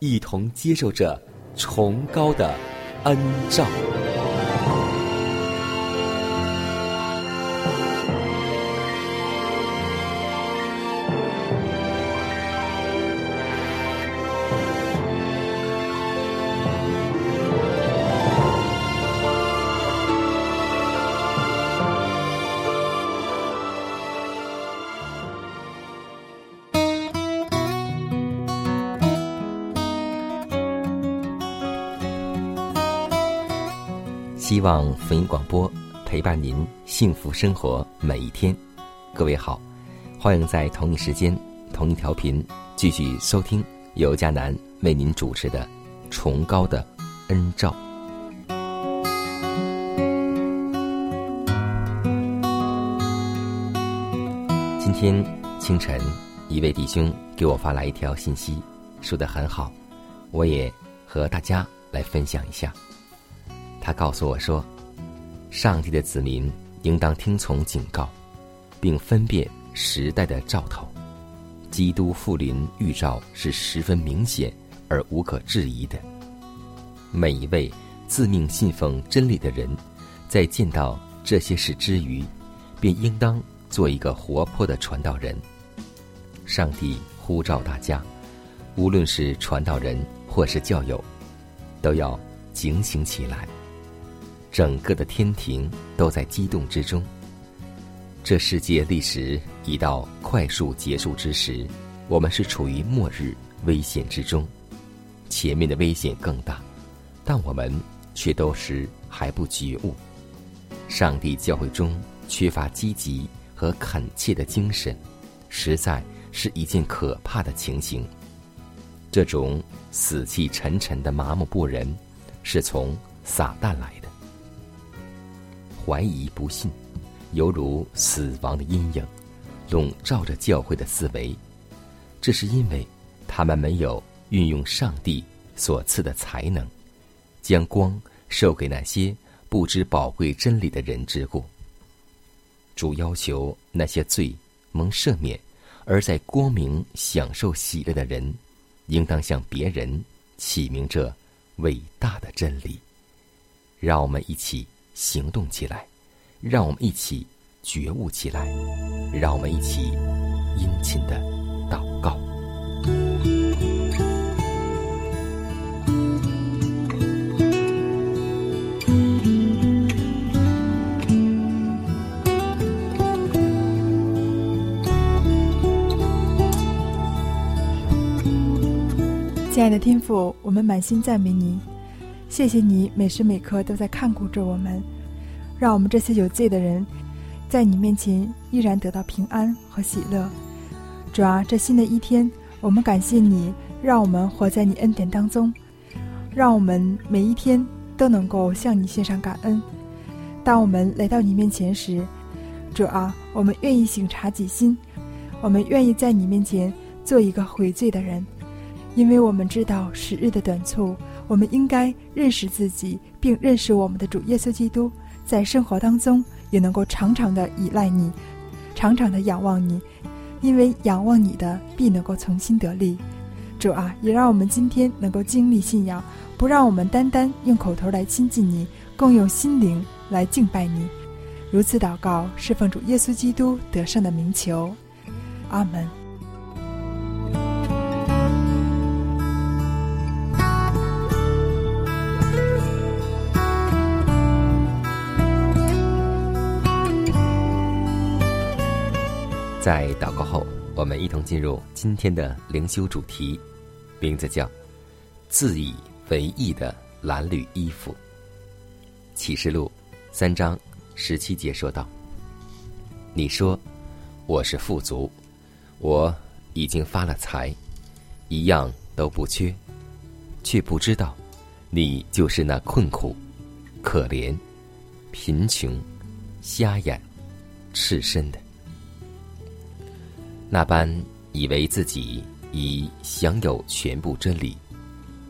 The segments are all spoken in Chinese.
一同接受着崇高的恩照。望福音广播陪伴您幸福生活每一天。各位好，欢迎在同一时间、同一调频继续收听由佳南为您主持的《崇高的恩照》。今天清晨，一位弟兄给我发来一条信息，说的很好，我也和大家来分享一下。他告诉我说：“上帝的子民应当听从警告，并分辨时代的兆头。基督复临预兆是十分明显而无可置疑的。每一位自命信奉真理的人，在见到这些事之余，便应当做一个活泼的传道人。上帝呼召大家，无论是传道人或是教友，都要警醒起来。”整个的天庭都在激动之中。这世界历史已到快速结束之时，我们是处于末日危险之中，前面的危险更大，但我们却都是还不觉悟。上帝教会中缺乏积极和恳切的精神，实在是一件可怕的情形。这种死气沉沉的麻木不仁，是从撒旦来的。怀疑不信，犹如死亡的阴影，笼罩着教会的思维。这是因为他们没有运用上帝所赐的才能，将光授给那些不知宝贵真理的人之故。主要求那些罪蒙赦免，而在光明享受喜乐的人，应当向别人启明这伟大的真理。让我们一起。行动起来，让我们一起觉悟起来，让我们一起殷勤的祷告。亲爱的天父，我们满心赞美你。谢谢你每时每刻都在看顾着我们，让我们这些有罪的人，在你面前依然得到平安和喜乐。主啊，这新的一天，我们感谢你，让我们活在你恩典当中，让我们每一天都能够向你献上感恩。当我们来到你面前时，主啊，我们愿意省察己心，我们愿意在你面前做一个悔罪的人，因为我们知道时日的短促。我们应该认识自己，并认识我们的主耶稣基督，在生活当中也能够常常的依赖你，常常的仰望你，因为仰望你的必能够从心得力。主啊，也让我们今天能够经历信仰，不让我们单单用口头来亲近你，更用心灵来敬拜你。如此祷告，是奉主耶稣基督得胜的名求，阿门。在祷告后，我们一同进入今天的灵修主题，名字叫“自以为意的蓝绿衣服”。启示录三章十七节说道：“你说我是富足，我已经发了财，一样都不缺，却不知道你就是那困苦、可怜、贫穷、瞎眼、赤身的。”那般以为自己已享有全部真理，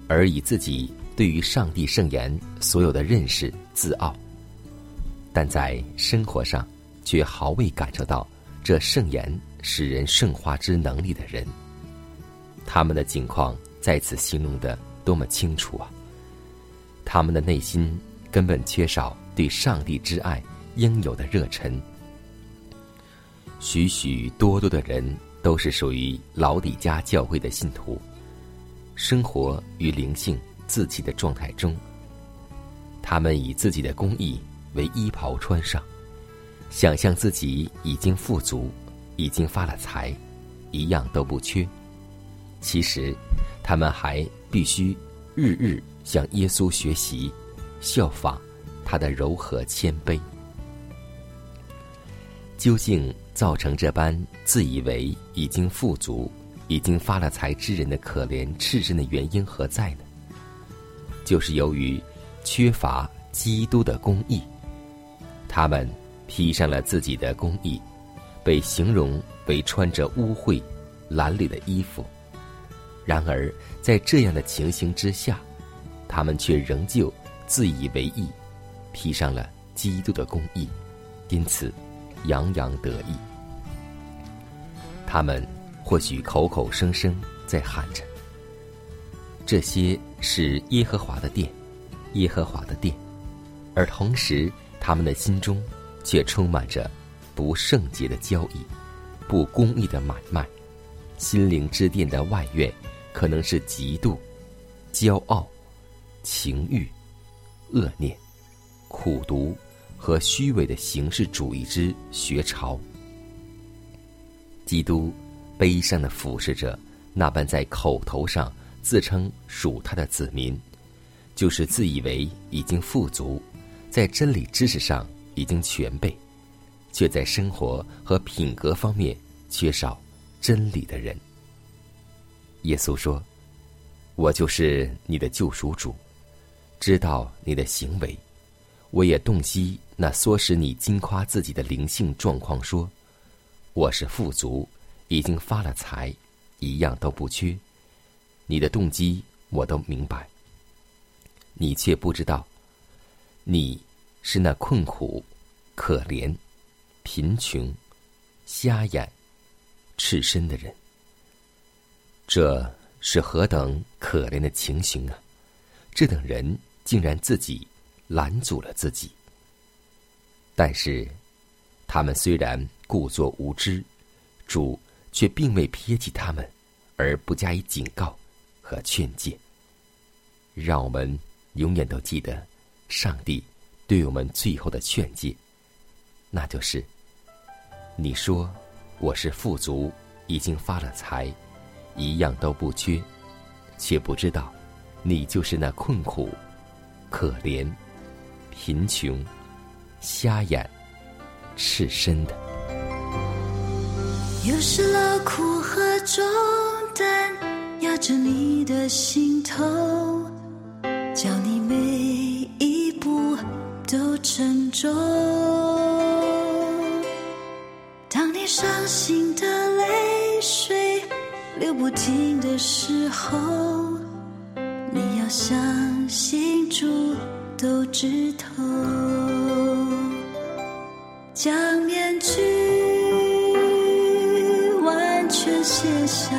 而以自己对于上帝圣言所有的认识自傲，但在生活上却毫未感受到这圣言使人圣化之能力的人，他们的境况在此形容的多么清楚啊！他们的内心根本缺少对上帝之爱应有的热忱。许许多多的人都是属于老底家教会的信徒，生活于灵性自弃的状态中。他们以自己的公义为衣袍穿上，想象自己已经富足，已经发了财，一样都不缺。其实，他们还必须日日向耶稣学习，效仿他的柔和谦卑。究竟？造成这般自以为已经富足、已经发了财之人的可怜赤身的原因何在呢？就是由于缺乏基督的公义，他们披上了自己的公义，被形容为穿着污秽、褴褛的衣服。然而，在这样的情形之下，他们却仍旧自以为意，披上了基督的公义，因此洋洋得意。他们或许口口声声在喊着：“这些是耶和华的殿，耶和华的殿。”而同时，他们的心中却充满着不圣洁的交易、不公义的买卖。心灵之殿的外院，可能是嫉妒、骄傲、情欲、恶念、苦毒和虚伪的形式主义之学潮。基督悲伤的俯视着那般在口头上自称属他的子民，就是自以为已经富足，在真理知识上已经全备，却在生活和品格方面缺少真理的人。耶稣说：“我就是你的救赎主，知道你的行为，我也洞悉那唆使你惊夸自己的灵性状况。”说。我是富足，已经发了财，一样都不缺。你的动机我都明白，你却不知道，你是那困苦、可怜、贫穷、瞎眼、赤身的人。这是何等可怜的情形啊！这等人竟然自己拦阻了自己。但是，他们虽然。故作无知，主却并未撇弃他们，而不加以警告和劝诫。让我们永远都记得，上帝对我们最后的劝诫，那就是：你说我是富足，已经发了财，一样都不缺，却不知道，你就是那困苦、可怜、贫穷、瞎眼、赤身的。又是劳苦和重担压着你的心头，叫你每一步都沉重。当你伤心的泪水流不停的时候，你要相信主都知透，将面具。写下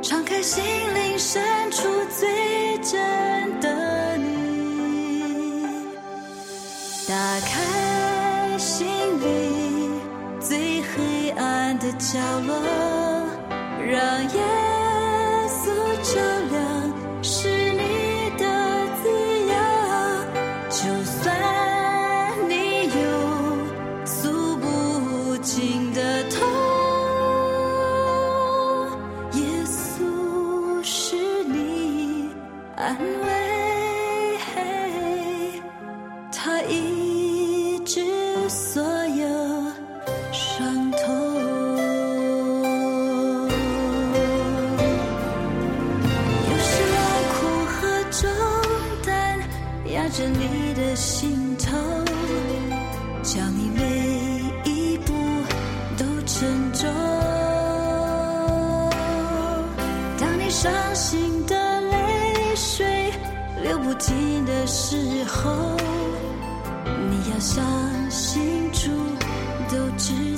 敞开心灵深处最真的你打开心里最黑暗的角落。时候，你要相信主都知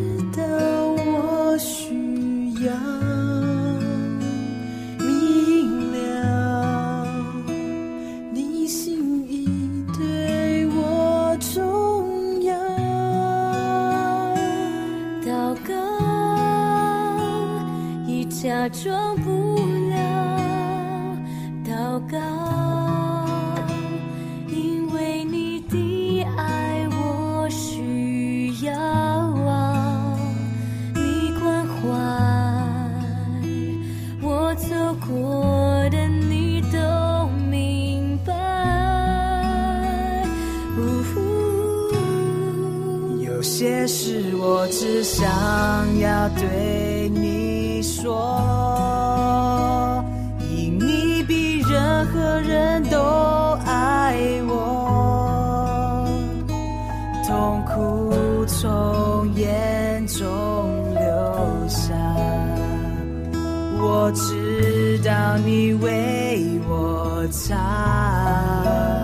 不从眼中流下，我知道你为我擦。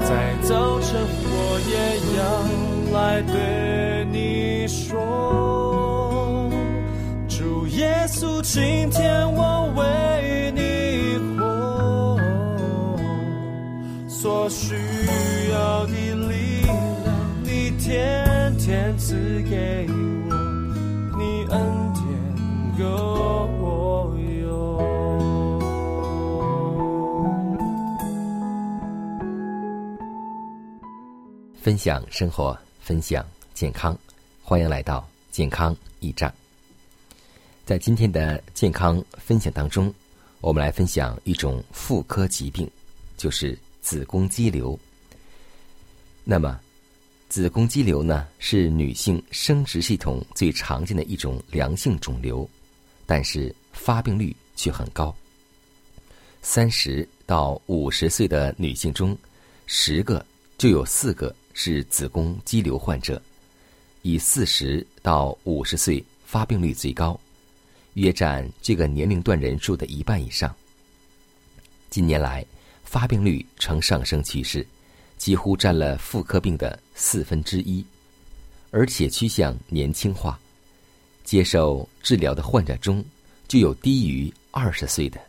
在早晨，我也要来对你说，主耶稣，今天我为你活，所需给我，你恩典够用。分享生活，分享健康，欢迎来到健康驿站。在今天的健康分享当中，我们来分享一种妇科疾病，就是子宫肌瘤。那么，子宫肌瘤呢，是女性生殖系统最常见的一种良性肿瘤，但是发病率却很高。三十到五十岁的女性中，十个就有四个是子宫肌瘤患者，以四十到五十岁发病率最高，约占这个年龄段人数的一半以上。近年来，发病率呈上升趋势，几乎占了妇科病的四分之一，而且趋向年轻化。接受治疗的患者中，就有低于二十岁的，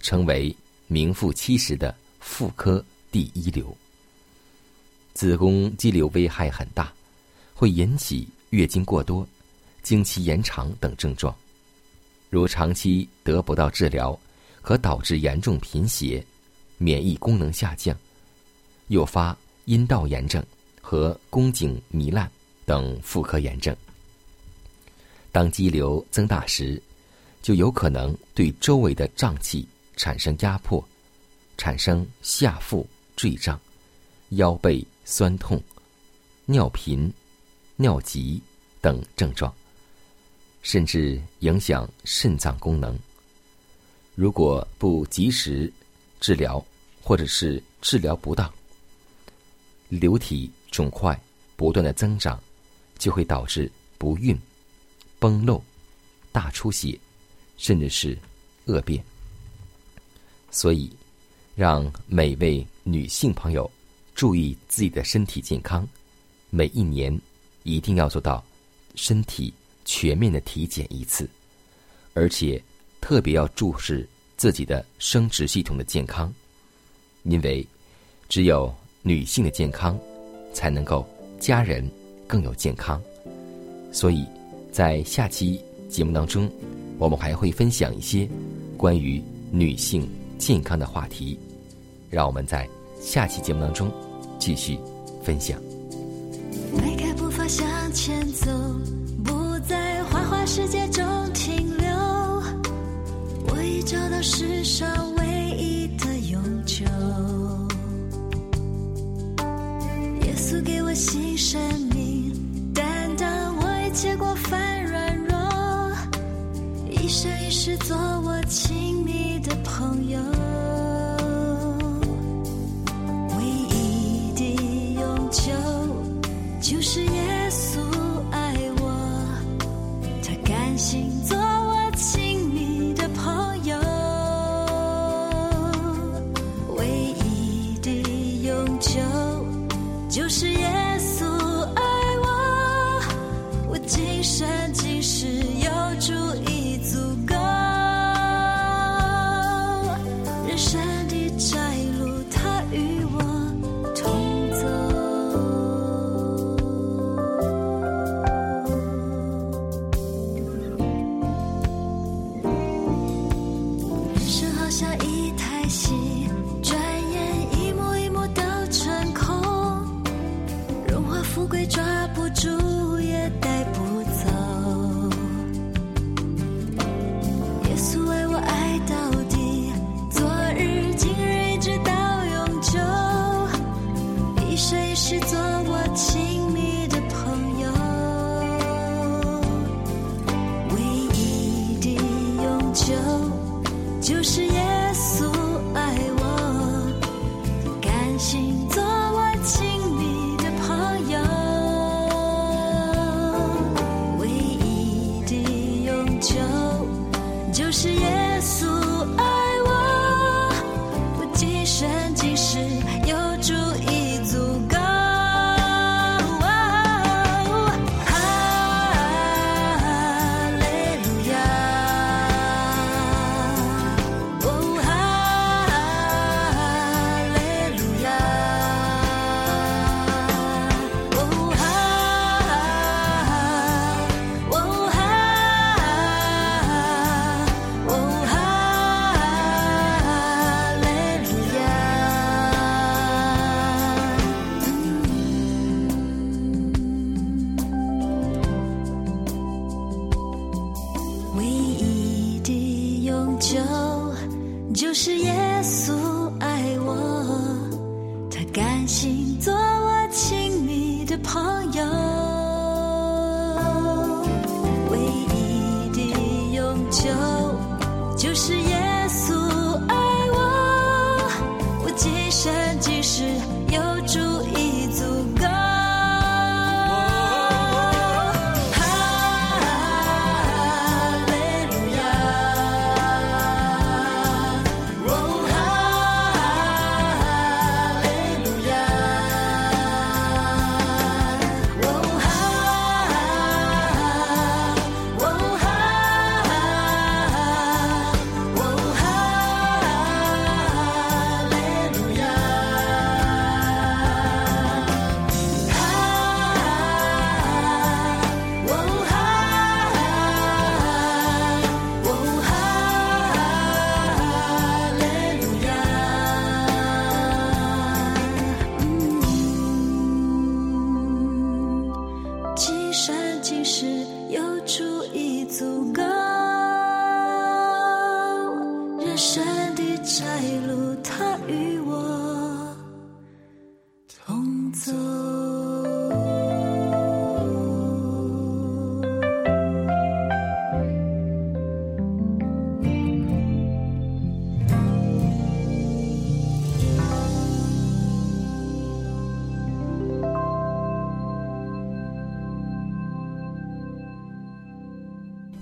成为名副其实的妇科第一流。子宫肌瘤危害很大，会引起月经过多、经期延长等症状。如长期得不到治疗，可导致严重贫血、免疫功能下降，诱发阴道炎症和宫颈糜烂等妇科炎症。当肌瘤增大时，就有可能对周围的脏器产生压迫，产生下腹坠胀、腰背酸痛、尿频、尿急等症状，甚至影响肾脏功能。如果不及时治疗，或者是治疗不当，瘤体肿块不断的增长，就会导致不孕、崩漏、大出血，甚至是恶变。所以，让每位女性朋友注意自己的身体健康，每一年一定要做到身体全面的体检一次，而且特别要注视自己的生殖系统的健康，因为只有女性的健康，才能够家人更有健康。所以在下期节目当中，我们还会分享一些关于女性健康的话题，让我们在下期节目当中继续分享。迈开步伐向前走，不在花花世界中停留。我已找到世上我新生命，担当我一切过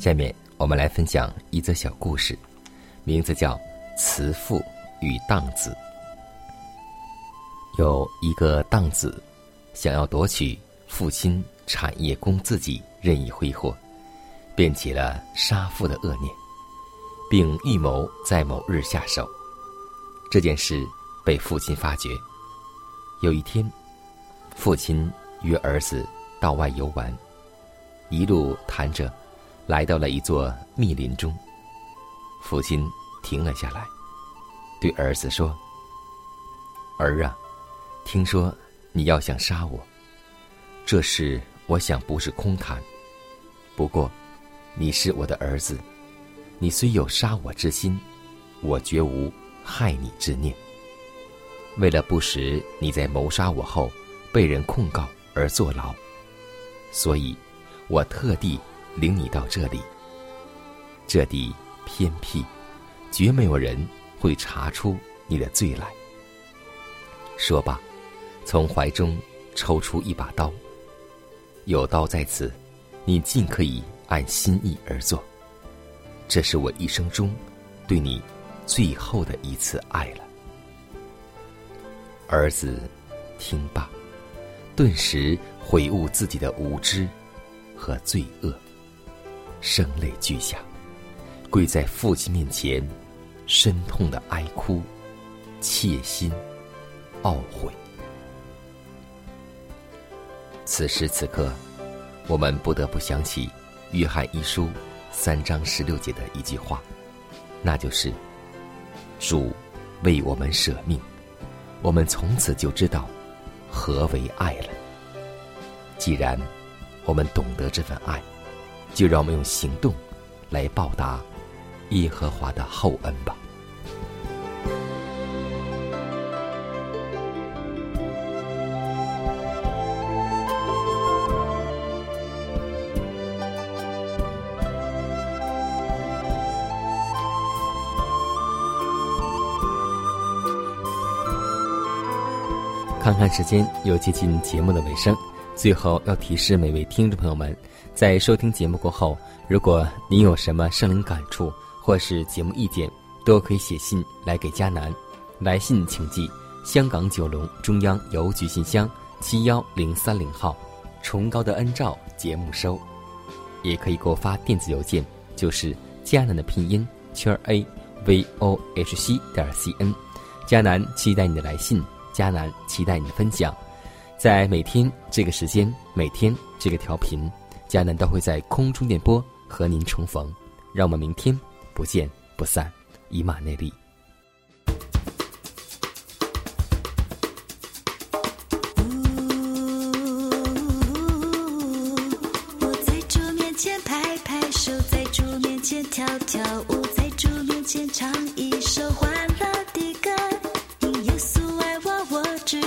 下面我们来分享一则小故事，名字叫《慈父与荡子》。有一个荡子，想要夺取父亲产业供自己任意挥霍，便起了杀父的恶念，并预谋在某日下手。这件事被父亲发觉。有一天，父亲约儿子到外游玩，一路谈着。来到了一座密林中，父亲停了下来，对儿子说：“儿啊，听说你要想杀我，这事我想不是空谈。不过，你是我的儿子，你虽有杀我之心，我绝无害你之念。为了不使你在谋杀我后被人控告而坐牢，所以我特地。”领你到这里，这地偏僻，绝没有人会查出你的罪来。说罢，从怀中抽出一把刀。有刀在此，你尽可以按心意而做。这是我一生中对你最后的一次爱了。儿子听罢，顿时悔悟自己的无知和罪恶。声泪俱下，跪在父亲面前，深痛的哀哭，切心懊悔。此时此刻，我们不得不想起《约翰一书》三章十六节的一句话，那就是：“主为我们舍命，我们从此就知道何为爱了。”既然我们懂得这份爱。就让我们用行动来报答耶和华的厚恩吧。看看时间，又接近节目的尾声。最后要提示每位听众朋友们，在收听节目过后，如果您有什么生灵感触或是节目意见，都可以写信来给佳南。来信请寄香港九龙中央邮局信箱七幺零三零号，崇高的恩照节目收。也可以给我发电子邮件，就是佳南的拼音圈 a v o h c 点 c n。佳南期待你的来信。佳南期待你的分享，在每天这个时间，每天这个调频，江南都会在空中电波和您重逢，让我们明天不见不散，以马内利。我在桌面前拍拍手，在桌面前跳跳舞，在桌面前唱一首欢乐的歌。音耶稣爱我，我知。